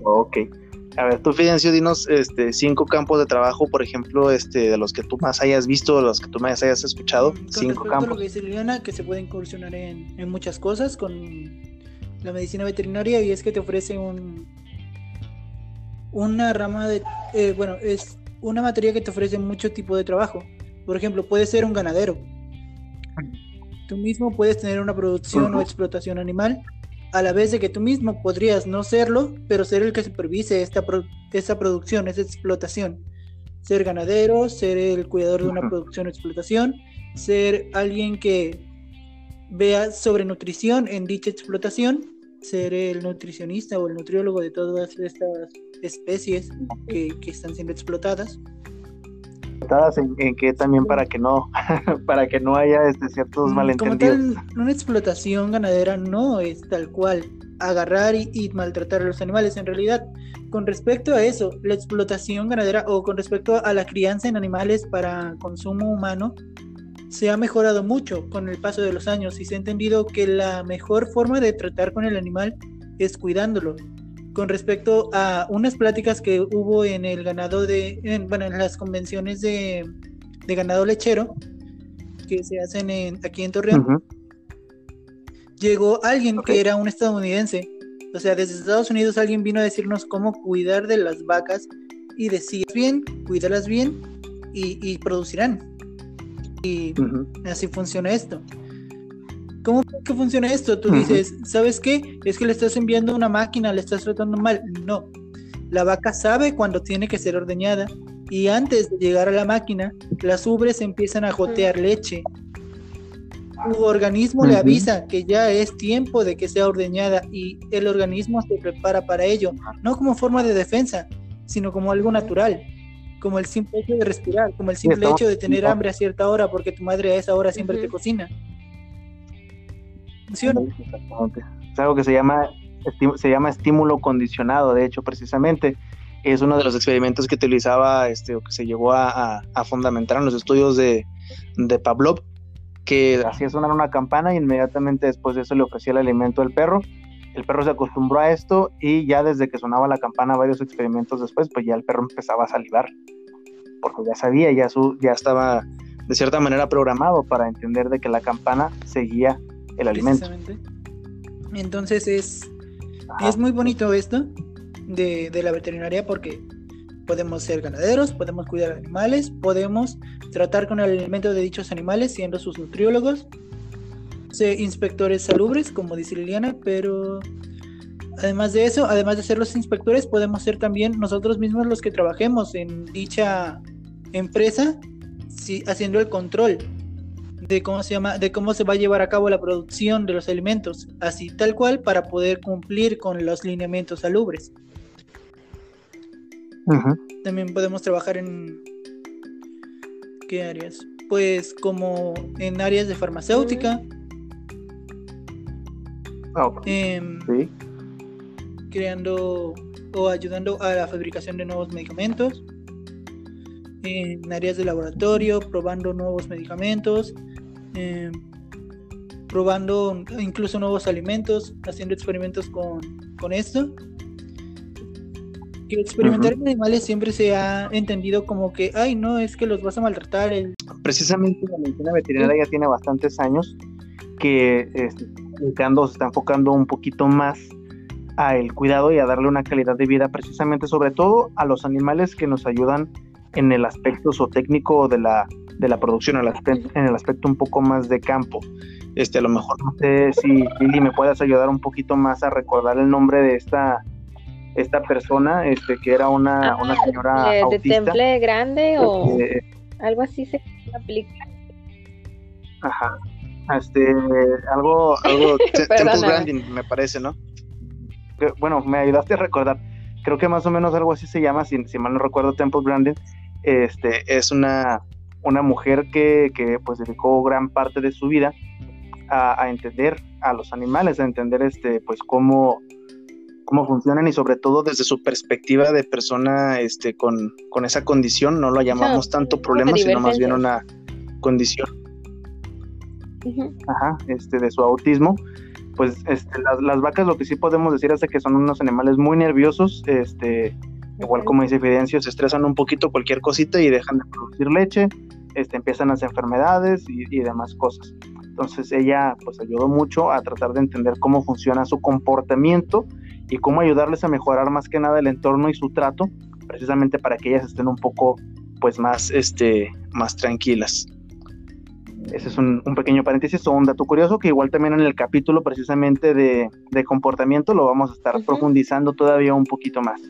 Ok. A ver, tú, Fidencio, dinos este, cinco campos de trabajo, por ejemplo, este, de los que tú más hayas visto, de los que tú más hayas escuchado. Cinco campos. A lo que dice Liliana, que se puede incursionar en, en, muchas cosas con la medicina veterinaria y es que te ofrece un una rama de, eh, bueno, es una materia que te ofrece mucho tipo de trabajo. Por ejemplo, puedes ser un ganadero. Tú mismo puedes tener una producción o explotación animal a la vez de que tú mismo podrías no serlo, pero ser el que supervise esta, esta producción, esa explotación. Ser ganadero, ser el cuidador de una producción o explotación, ser alguien que vea sobre nutrición en dicha explotación, ser el nutricionista o el nutriólogo de todas estas especies que, que están siendo explotadas en, que también para que no para que no haya este ciertos malentendidos. Como tal, una explotación ganadera no es tal cual agarrar y, maltratar a los animales. En realidad, con respecto a eso, la explotación ganadera o con respecto a la crianza en animales para consumo humano, se ha mejorado mucho con el paso de los años y se ha entendido que la mejor forma de tratar con el animal es cuidándolo, con respecto a unas pláticas que hubo en el ganado de, bueno, en las convenciones de, ganado lechero que se hacen en, aquí en Torreón. Llegó alguien que era un estadounidense. O sea, desde Estados Unidos alguien vino a decirnos cómo cuidar de las vacas y decir bien, cuídalas bien y, producirán. Y así funciona esto. ¿Cómo que funciona esto? Tú dices, ¿sabes qué? Es que le estás enviando una máquina, le estás tratando mal. No. La vaca sabe cuando tiene que ser ordeñada y antes de llegar a la máquina, las ubres empiezan a gotear leche. Tu organismo le avisa que ya es tiempo de que sea ordeñada y el organismo se prepara para ello, no como forma de defensa, sino como algo natural, como el simple hecho de respirar, como el simple hecho de tener hambre a cierta hora porque tu madre a esa hora siempre te cocina. Es algo que se llama, se llama estímulo condicionado, de hecho, precisamente. Es uno de los experimentos que utilizaba, este, o que se llegó a, fundamentar en los estudios de, de Pavlov, que hacía sonar una campana y inmediatamente después de eso le ofrecía el alimento al perro. El perro se acostumbró a esto y ya desde que sonaba la campana varios experimentos después, pues ya el perro empezaba a salivar, porque ya sabía, ya, su, ya estaba de cierta manera programado para entender de que la campana seguía el alimento. Entonces es, es muy bonito esto de, de la veterinaria porque podemos ser ganaderos, podemos cuidar animales, podemos tratar con el alimento de dichos animales siendo sus nutriólogos, inspectores salubres, como dice Liliana, pero además de eso, además de ser los inspectores, podemos ser también nosotros mismos los que trabajemos en dicha empresa, haciendo el control de cómo se llama, de cómo se va a llevar a cabo la producción de los alimentos, así tal cual para poder cumplir con los lineamientos salubres. También podemos trabajar en ¿qué áreas? Pues como en áreas de farmacéutica. Ah, em, creando o ayudando a la fabricación de nuevos medicamentos. En áreas de laboratorio, probando nuevos medicamentos. Em, probando incluso nuevos alimentos, haciendo experimentos con, con esto. Que experimentar con animales siempre se ha entendido como que, ay, no, es que los vas a maltratar. El... Precisamente la medicina veterinaria ya tiene bastantes años que este, se está enfocando un poquito más a el cuidado y a darle una calidad de vida, precisamente sobre todo a los animales que nos ayudan en el aspecto zootécnico de la, de la producción, en el, aspecto, en el aspecto un poco más de campo. Este, a lo mejor no sé si Lili me puedas ayudar un poquito más a recordar el nombre de esta esta persona, este, que era una, ah, una señora de, de temple grande o este, algo así se aplica. Ajá. Este, algo, algo, Temple Branding, me parece, ¿no? Bueno, me ayudaste a recordar. Creo que más o menos algo así se llama, si, si mal no recuerdo, Temple Branding. Este, es una, una mujer que, que pues dedicó gran parte de su vida a, a, entender a los animales, a entender este, pues cómo, cómo funcionan y sobre todo desde su perspectiva de persona este, con, con esa condición, no lo llamamos tanto problema, sino más bien una condición. Ajá, este, de su autismo. Pues este, las, las, vacas lo que sí podemos decir es que son unos animales muy nerviosos, este, igual como dice Fidencio, se estresan un poquito cualquier cosita y dejan de producir leche, este, empiezan las enfermedades y, y demás cosas. Entonces ella pues ayudó mucho a tratar de entender cómo funciona su comportamiento y cómo ayudarles a mejorar más que nada el entorno y su trato, precisamente para que ellas estén un poco pues más, este, más tranquilas. Ese es un, pequeño paréntesis o un dato curioso que igual también en el capítulo precisamente de, comportamiento lo vamos a estar profundizando todavía un poquito más.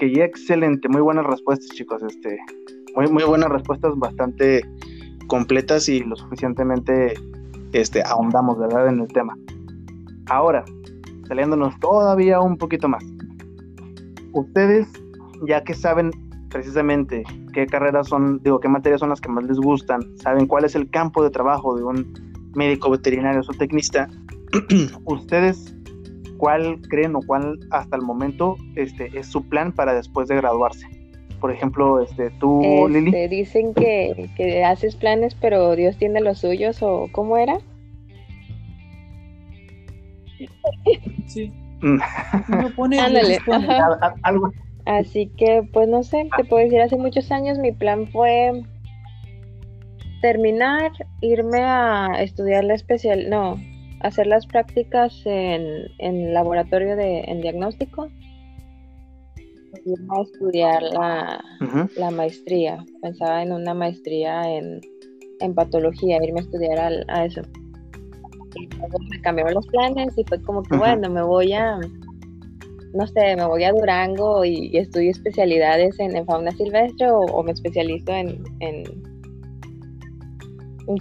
Que excelente, muy buenas respuestas chicos, este, muy, muy buenas respuestas, bastante completas y lo suficientemente este, ahondamos, ¿verdad?, en el tema. Ahora, saliéndonos todavía un poquito más. Ustedes, ya que saben precisamente qué carreras son, digo, qué materias son las que más les gustan, saben cuál es el campo de trabajo de un médico veterinario o tecnista, ustedes, ¿cuál creen o cuál hasta el momento este, es su plan para después de graduarse? Por ejemplo, este, tú, este, Lili. Dicen que, que haces planes, pero Dios tiene los suyos, o ¿cómo era? Sí. Mm. pone Así que, pues no sé, te puedo decir, hace muchos años mi plan fue terminar, irme a estudiar la especial, no, hacer las prácticas en, en laboratorio de en diagnóstico, irme a estudiar la, la maestría. Pensaba en una maestría en, en patología, irme a estudiar a eso y luego me cambiaron los planes y fue como que, bueno, me voy a, no sé, me voy a Durango y, estudio especialidades en, fauna silvestre o, me especializo en, en,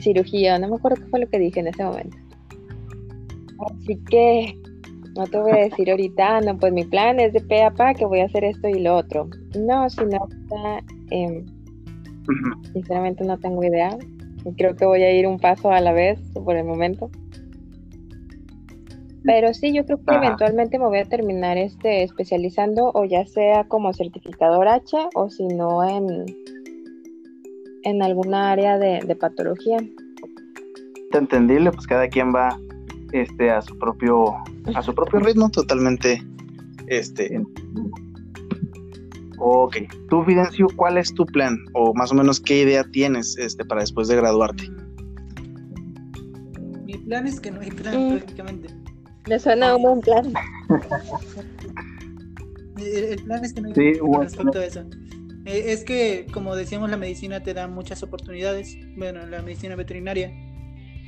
cirugía, no me acuerdo qué fue lo que dije en ese momento. Así que no te voy a decir ahorita, no, pues mi plan es de pe a pa que voy a hacer esto y lo otro. No, si no, eh, sinceramente no tengo idea. Creo que voy a ir un paso a la vez por el momento. Pero sí, yo creo que eventualmente me voy a terminar este especializando o ya sea como certificador H o si no en, en alguna área de, patología. Entendible, pues cada quien va este a su propio a su propio ritmo totalmente este Ok, tú Fidencio, ¿cuál es tu plan o más o menos qué idea tienes este para después de graduarte? Mi plan es que no hay plan mm. prácticamente Me suena un buen plan. El, plan es que no hay Sí, bueno. respecto a eso. Eh, es que, como decíamos, la medicina te da muchas oportunidades. Bueno, la medicina veterinaria.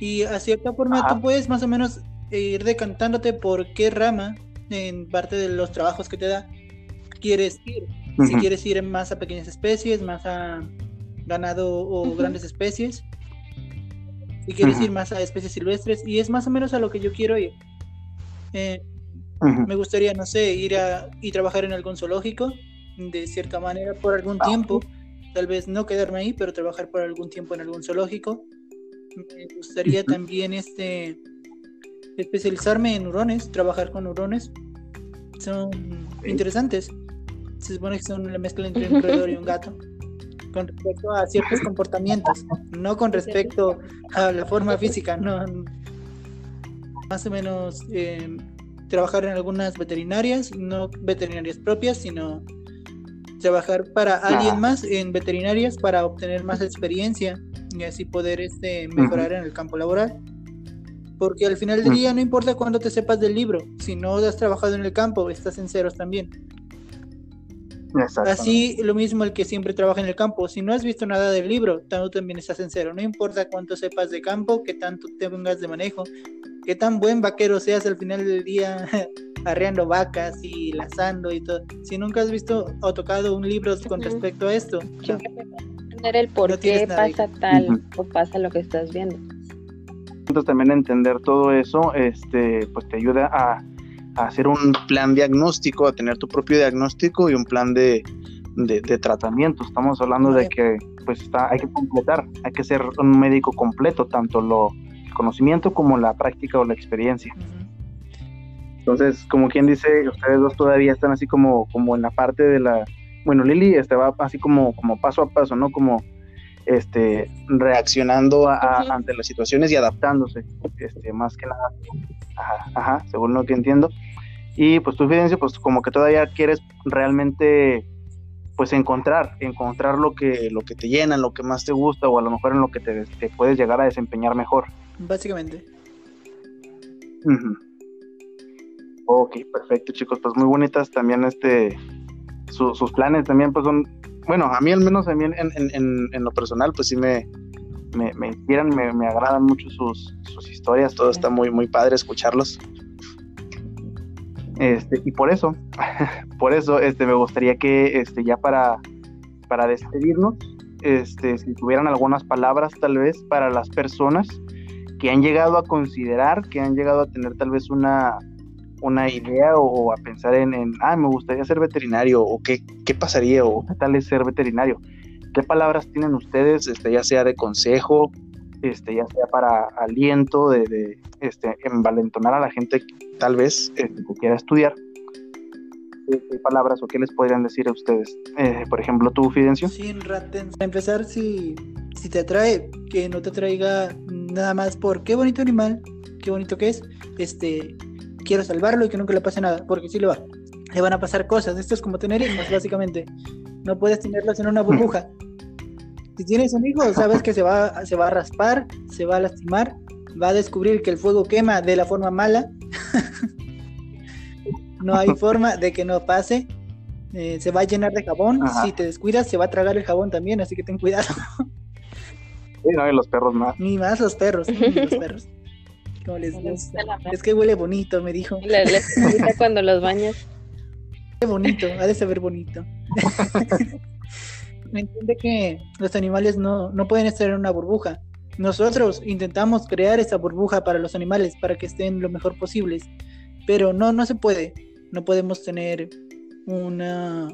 Y a cierta forma Ajá. tú puedes más o menos ir decantándote por qué rama, en parte de los trabajos que te da, quieres ir. Si quieres ir más a pequeñas especies, más a ganado o grandes especies. Si quieres ir más a especies silvestres. Y es más o menos a lo que yo quiero ir. Eh, me gustaría, no sé, ir a y trabajar en algún zoológico, de cierta manera, por algún Ah, tiempo. Tal vez no quedarme ahí, pero trabajar por algún tiempo en algún zoológico. Me gustaría también este especializarme en hurones, trabajar con hurones. Son interesantes. Se supone que son la mezcla entre un roedor y un gato. Con respecto a ciertos comportamientos, no con respecto a la forma física, no. Más o menos eh, trabajar en algunas veterinarias, no veterinarias propias, sino trabajar para alguien Ajá. más en veterinarias para obtener más experiencia y así poder este, mejorar en el campo laboral. Porque al final del día no importa cuándo te sepas del libro, si no has trabajado en el campo, estás en ceros también. Así lo mismo el que siempre trabaja en el campo, si no has visto nada del libro, tú también estás en cero. No importa cuánto sepas de campo, qué tanto tengas de manejo, qué tan buen vaquero seas al final del día arreando vacas y lazando y todo. Si nunca has visto o tocado un libro con respecto a esto, no. Entender el por No qué ahí. pasa tal o pasa lo que estás viendo. Entonces también entender todo eso, este, pues te ayuda a, a hacer un plan diagnóstico, a tener tu propio diagnóstico y un plan de, de- de tratamiento. Estamos hablando de que pues está, hay que completar, hay que ser un médico completo, tanto lo el conocimiento como la práctica o la experiencia. Entonces, como quien dice, ustedes dos todavía están así como, como en la parte de la, bueno, Lili este va así como, como paso a paso, ¿no? Como este reaccionando a- a- Ujú. ante las situaciones y adaptándose, este, más que nada. Ajá, ajá, según lo que entiendo. Y pues tú, Fidencio, pues como que todavía quieres realmente pues encontrar, encontrar lo que, lo que te llena, lo que más te gusta, o a lo mejor en lo que te, te puedes llegar a desempeñar mejor. Básicamente. Ujú. Ok, perfecto, chicos. Pues muy bonitas también este su- sus planes también pues son, bueno, a mí al menos a mí en, en- en- en lo personal pues sí me, me, me inspiran, me, me agradan mucho sus, sus historias, todo está muy, muy padre escucharlos. Este, y por eso, por eso este, me gustaría que este, ya para, para despedirnos, este, si tuvieran algunas palabras tal vez para las personas que han llegado a considerar, que han llegado a tener tal vez una, una idea o, a pensar en, en, ah, me gustaría ser veterinario o qué, qué pasaría o qué tal es ser veterinario. ¿Qué palabras tienen ustedes, este, ya sea de consejo, este, ya sea para aliento, de, de este, envalentonar a la gente tal vez este, que quiera estudiar? ¿Qué, palabras o qué les podrían decir a ustedes? Eh, por ejemplo, tú, Fidencio. Sin ratens. Para empezar, si, si te atrae, que no te traiga nada más por qué bonito animal, qué bonito que es, este, quiero salvarlo y que nunca le pase nada, porque sí le va. Le van a pasar cosas. Esto es como tener hijos, básicamente. No puedes tenerlos en una burbuja. Si tienes un hijo, sabes que se va, se va a raspar, se va a lastimar, va a descubrir que el fuego quema de la forma mala. no hay forma de que no pase. Eh, se va a llenar de jabón. Ajá. Si te descuidas, se va a tragar el jabón también, así que ten cuidado. Sí, no, y los perros más. Ni más los perros, ni los perros. Como les Les gusta. Es que huele bonito, me dijo. Le- Les gusta cuando los bañas. Qué bonito, ha de saber bonito. Me entiende que los animales no, no pueden estar en una burbuja. Nosotros intentamos crear esa burbuja para los animales, para que estén lo mejor posibles. Pero no, no se puede. No podemos tener una,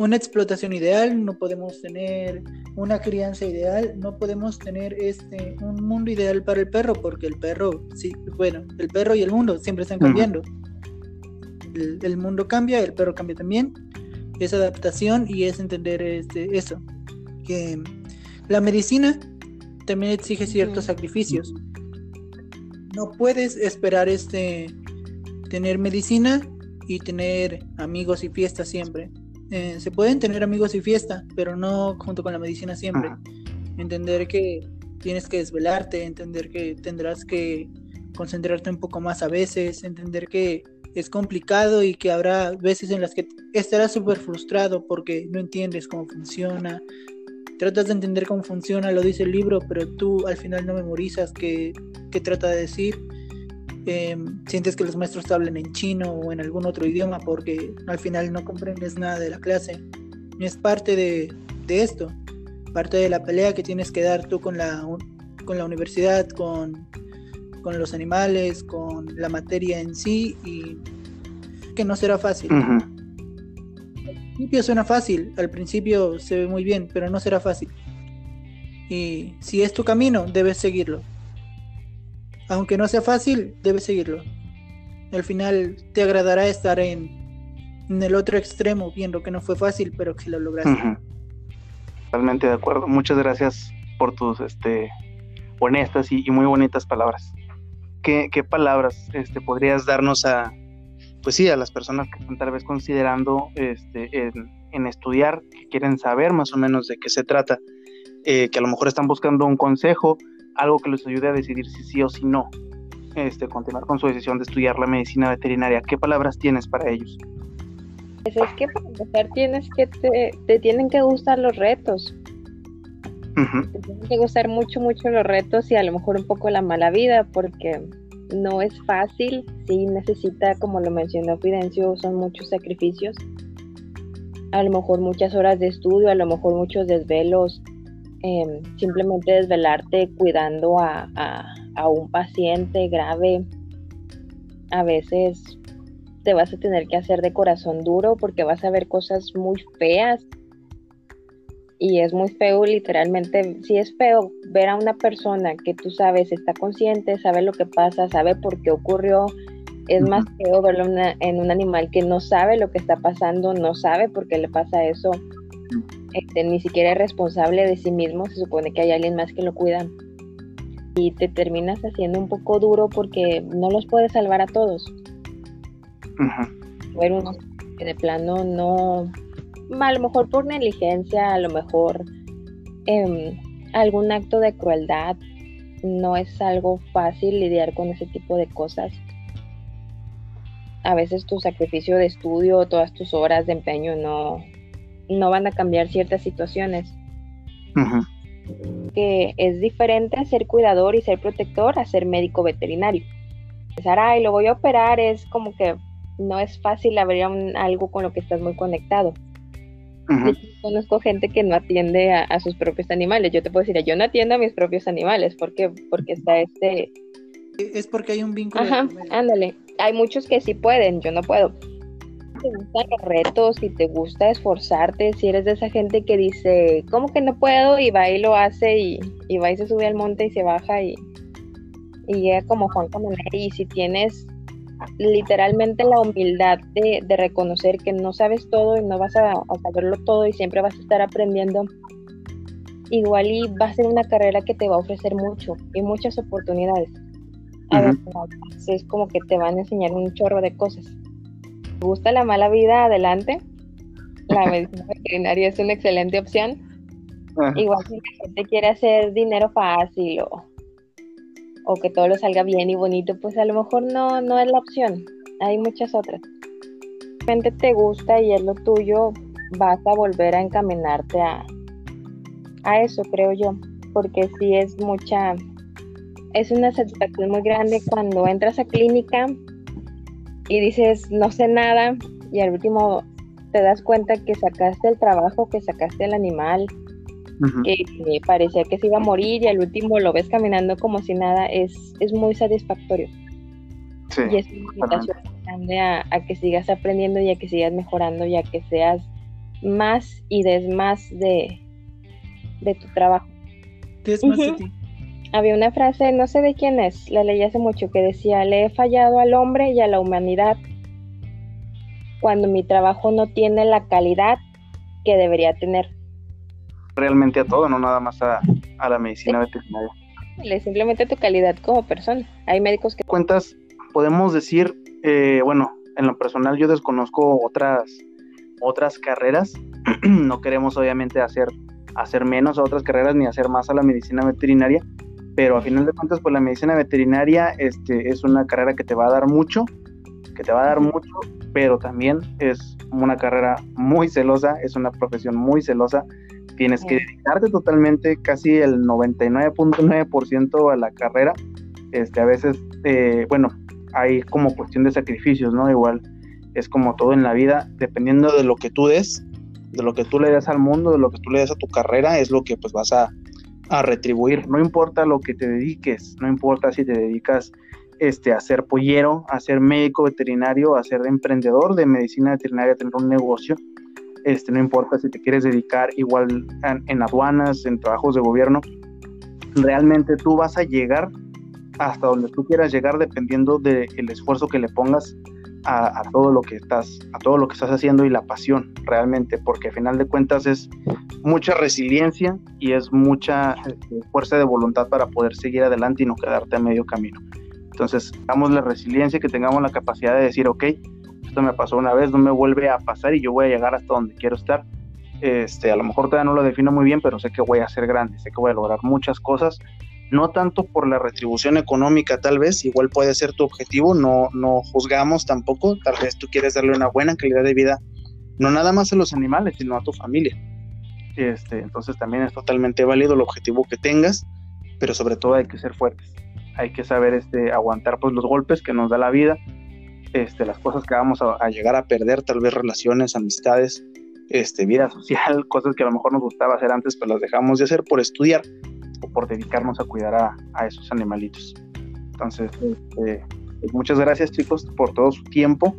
una explotación ideal, no podemos tener una crianza ideal, no podemos tener este un mundo ideal para el perro, porque el perro, sí, bueno, el perro y el mundo siempre están cambiando. El, el mundo cambia, el perro cambia también. Es adaptación y es entender este, eso. Que la medicina también exige ciertos sacrificios. No puedes esperar este tener medicina y tener amigos y fiesta siempre. Eh, se pueden tener amigos y fiesta, pero no junto con la medicina siempre. Ajá. Entender que tienes que desvelarte, entender que tendrás que concentrarte un poco más a veces, entender que es complicado y que habrá veces en las que estarás súper frustrado porque no entiendes cómo funciona. Tratas de entender cómo funciona, lo dice el libro, pero tú al final no memorizas qué, qué trata de decir. Em, sientes que los maestros hablan en chino o en algún otro idioma porque al final no comprendes nada de la clase. Es parte de, de esto, parte de la pelea que tienes que dar tú con la, con la universidad, con, con los animales, con la materia en sí y que no será fácil. Al principio suena fácil, al principio se ve muy bien, pero no será fácil. Y si es tu camino, debes seguirlo. Aunque no sea fácil, debes seguirlo. Al final te agradará estar en, en el otro extremo, viendo que no fue fácil, pero que lo lograste. Totalmente de acuerdo. Muchas gracias por tus este, honestas y, muy bonitas palabras. ¿Qué, palabras este, podrías darnos a, pues sí, a las personas que están tal vez considerando este, en, estudiar, que quieren saber más o menos de qué se trata, eh, que a lo mejor están buscando un consejo, algo que les ayude a decidir si sí o si no, este, continuar con su decisión de estudiar la medicina veterinaria? ¿Qué palabras tienes para ellos? Pues es que para empezar tienes que te, te tienen que gustar los retos. Te tienen que gustar mucho, mucho los retos y a lo mejor un poco la mala vida, porque no es fácil, sí necesita, como lo mencionó Fidencio, son muchos sacrificios. A lo mejor muchas horas de estudio, a lo mejor muchos desvelos, em, simplemente desvelarte cuidando a, a un paciente grave. A veces te vas a tener que hacer de corazón duro porque vas a ver cosas muy feas. Y es muy feo literalmente, si es feo ver a una persona que tú sabes está consciente, sabe lo que pasa, sabe por qué ocurrió, es más feo verlo en un animal que no sabe lo que está pasando, no sabe por qué le pasa eso, este, ni siquiera es responsable de sí mismo, se supone que hay alguien más que lo cuida y te terminas haciendo un poco duro porque no los puedes salvar a todos. Uno que de plano no, a lo mejor por negligencia, a lo mejor em, algún acto de crueldad. No es algo fácil lidiar con ese tipo de cosas. A veces tu sacrificio de estudio, todas tus horas de empeño no, no van a cambiar ciertas situaciones. Que es diferente ser cuidador y ser protector a ser médico veterinario. Pensar, ay, lo voy a operar, es como que no es fácil abrir algo con lo que estás muy conectado conozco gente que no atiende a, sus propios animales. Yo te puedo decir, yo no atiendo a mis propios animales. ¿Por qué? Porque está este... Es porque hay un vínculo. Ajá, ándale. Hay muchos que sí pueden, yo no puedo. Te gustan los retos y te gusta esforzarte, si eres de esa gente que dice, ¿cómo que no puedo? Y va y lo hace y, y va y se sube al monte y se baja y, y llega como Juan Camonero. Y si tienes literalmente la humildad de, reconocer que no sabes todo y no vas a, saberlo todo y siempre vas a estar aprendiendo. Igual y va a ser una carrera que te va a ofrecer mucho y muchas oportunidades. es como que te van a enseñar un chorro de cosas. ¿Te gusta la mala vida? Adelante. La medicina veterinaria es una excelente opción. Igual si la gente quiere hacer dinero fácil o, o que todo lo salga bien y bonito, pues a lo mejor no, no es la opción. Hay muchas otras. Si realmente te gusta y es lo tuyo, vas a volver a encaminarte a, a eso, creo yo. Porque sí es mucha, es una satisfacción muy grande cuando entras a clínica y dices, no sé nada, y al último te das cuenta que sacaste el trabajo, que sacaste el animal, que parecía que se iba a morir y al último lo ves caminando como si nada, es, es muy satisfactorio. y es una invitación grande a, que sigas aprendiendo y a que sigas mejorando y a que seas más y des más de, de tu trabajo. Había una frase, no sé de quién es, la leí hace mucho, que decía, le he fallado al hombre y a la humanidad cuando mi trabajo no tiene la calidad que debería tener realmente a todo, no nada más a, la medicina veterinaria. Simplemente tu calidad como persona. Hay médicos que... Cuentas, podemos decir, eh, bueno, en lo personal yo desconozco otras, otras carreras. no queremos obviamente hacer, hacer menos a otras carreras ni hacer más a la medicina veterinaria, pero a final de cuentas, pues la medicina veterinaria este, es una carrera que te va a dar mucho, que te va a dar mucho, pero también es una carrera muy celosa, es una profesión muy celosa. Tienes que dedicarte totalmente, casi el 99.9% a la carrera. Este, a veces, eh, bueno, hay como cuestión de sacrificios, ¿no? Igual es como todo en la vida, dependiendo de lo que tú des, de lo que tú le des al mundo, de lo que tú le des a tu carrera, es lo que pues vas a, a retribuir. No importa lo que te dediques, no importa si te dedicas este, a ser pollero, a ser médico veterinario, a ser emprendedor de medicina veterinaria, tener un negocio. Este, no importa si te quieres dedicar igual en, aduanas, en trabajos de gobierno, realmente tú vas a llegar hasta donde tú quieras llegar dependiendo del esfuerzo que le pongas a, todo lo que estás, a todo lo que estás haciendo y la pasión realmente, porque al final de cuentas es mucha resiliencia y es mucha este, fuerza de voluntad para poder seguir adelante y no quedarte a medio camino. Entonces, tengamos la resiliencia, que tengamos la capacidad de decir, ok, esto me pasó una vez, no me vuelve a pasar y yo voy a llegar hasta donde quiero estar. Este, a lo mejor todavía no lo defino muy bien, pero sé que voy a ser grande, sé que voy a lograr muchas cosas, no tanto por la retribución económica tal vez, igual puede ser tu objetivo, no, no juzgamos tampoco, tal vez tú quieres darle una buena calidad de vida, no nada más a los animales, sino a tu familia. Este, entonces también es totalmente válido el objetivo que tengas, pero sobre todo hay que ser fuertes hay que saber este, aguantar pues, los golpes que nos da la vida, este, las cosas que vamos a, llegar a perder, tal vez relaciones, amistades, este, vida social, cosas que a lo mejor nos gustaba hacer antes, pero las dejamos de hacer por estudiar por dedicarnos a cuidar a, esos animalitos. Entonces, este, pues, muchas gracias chicos por todo su tiempo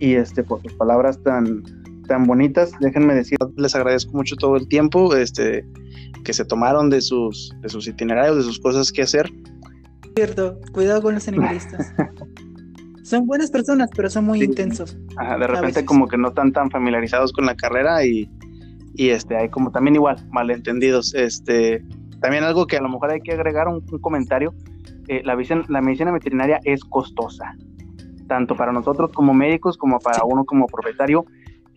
y este, por sus palabras tan, tan bonitas. Déjenme decir, les agradezco mucho todo el tiempo este, que se tomaron de sus, de sus itinerarios, de sus cosas que hacer cierto, cuidado con los animalistas. son buenas personas, pero son muy intensos. de repente como que no están tan familiarizados con la carrera y, y este hay como también igual malentendidos. Este también algo que a lo mejor hay que agregar un, comentario. Eh, la, la medicina veterinaria es costosa, tanto para nosotros como médicos como para uno como propietario.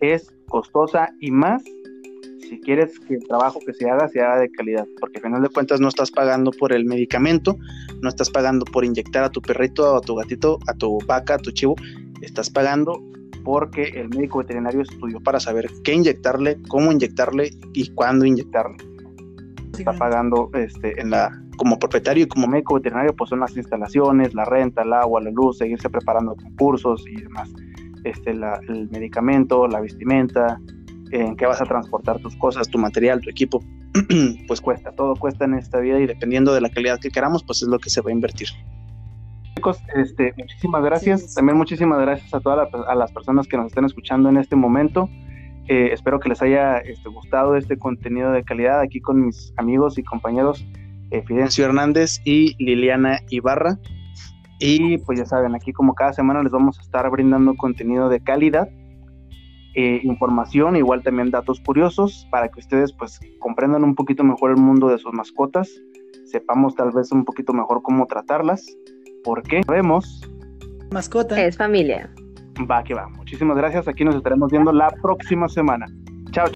Es costosa y más si quieres que el trabajo que se haga se haga de calidad, porque al final de cuentas no estás pagando por el medicamento, no estás pagando por inyectar a tu perrito, a tu gatito, a tu vaca, a tu chivo, estás pagando porque el médico veterinario estudió para saber qué inyectarle, cómo inyectarle y cuándo inyectarle. Está pagando este, en la, como propietario y como médico veterinario, pues son las instalaciones, la renta, el agua, la luz, seguirse preparando concursos y demás. Este, el medicamento, la vestimenta, en qué vas a transportar tus cosas, tu material, tu equipo, pues cuesta, todo cuesta en esta vida y dependiendo de la calidad que queramos, pues es lo que se va a invertir. Chicos, este, muchísimas gracias. También muchísimas gracias a todas las personas que nos están escuchando en este momento. Eh, espero que les haya este, gustado este contenido de calidad aquí con mis amigos y compañeros eh, Fidencio Hernández y Liliana Ibarra. Y pues ya saben, aquí como cada semana les vamos a estar brindando contenido de calidad eh, información, igual también datos curiosos para que ustedes pues comprendan un poquito mejor el mundo de sus mascotas, sepamos tal vez un poquito mejor cómo tratarlas, porque sabemos... Mascota. Es familia. Va que va. Muchísimas gracias. Aquí nos estaremos viendo la próxima semana.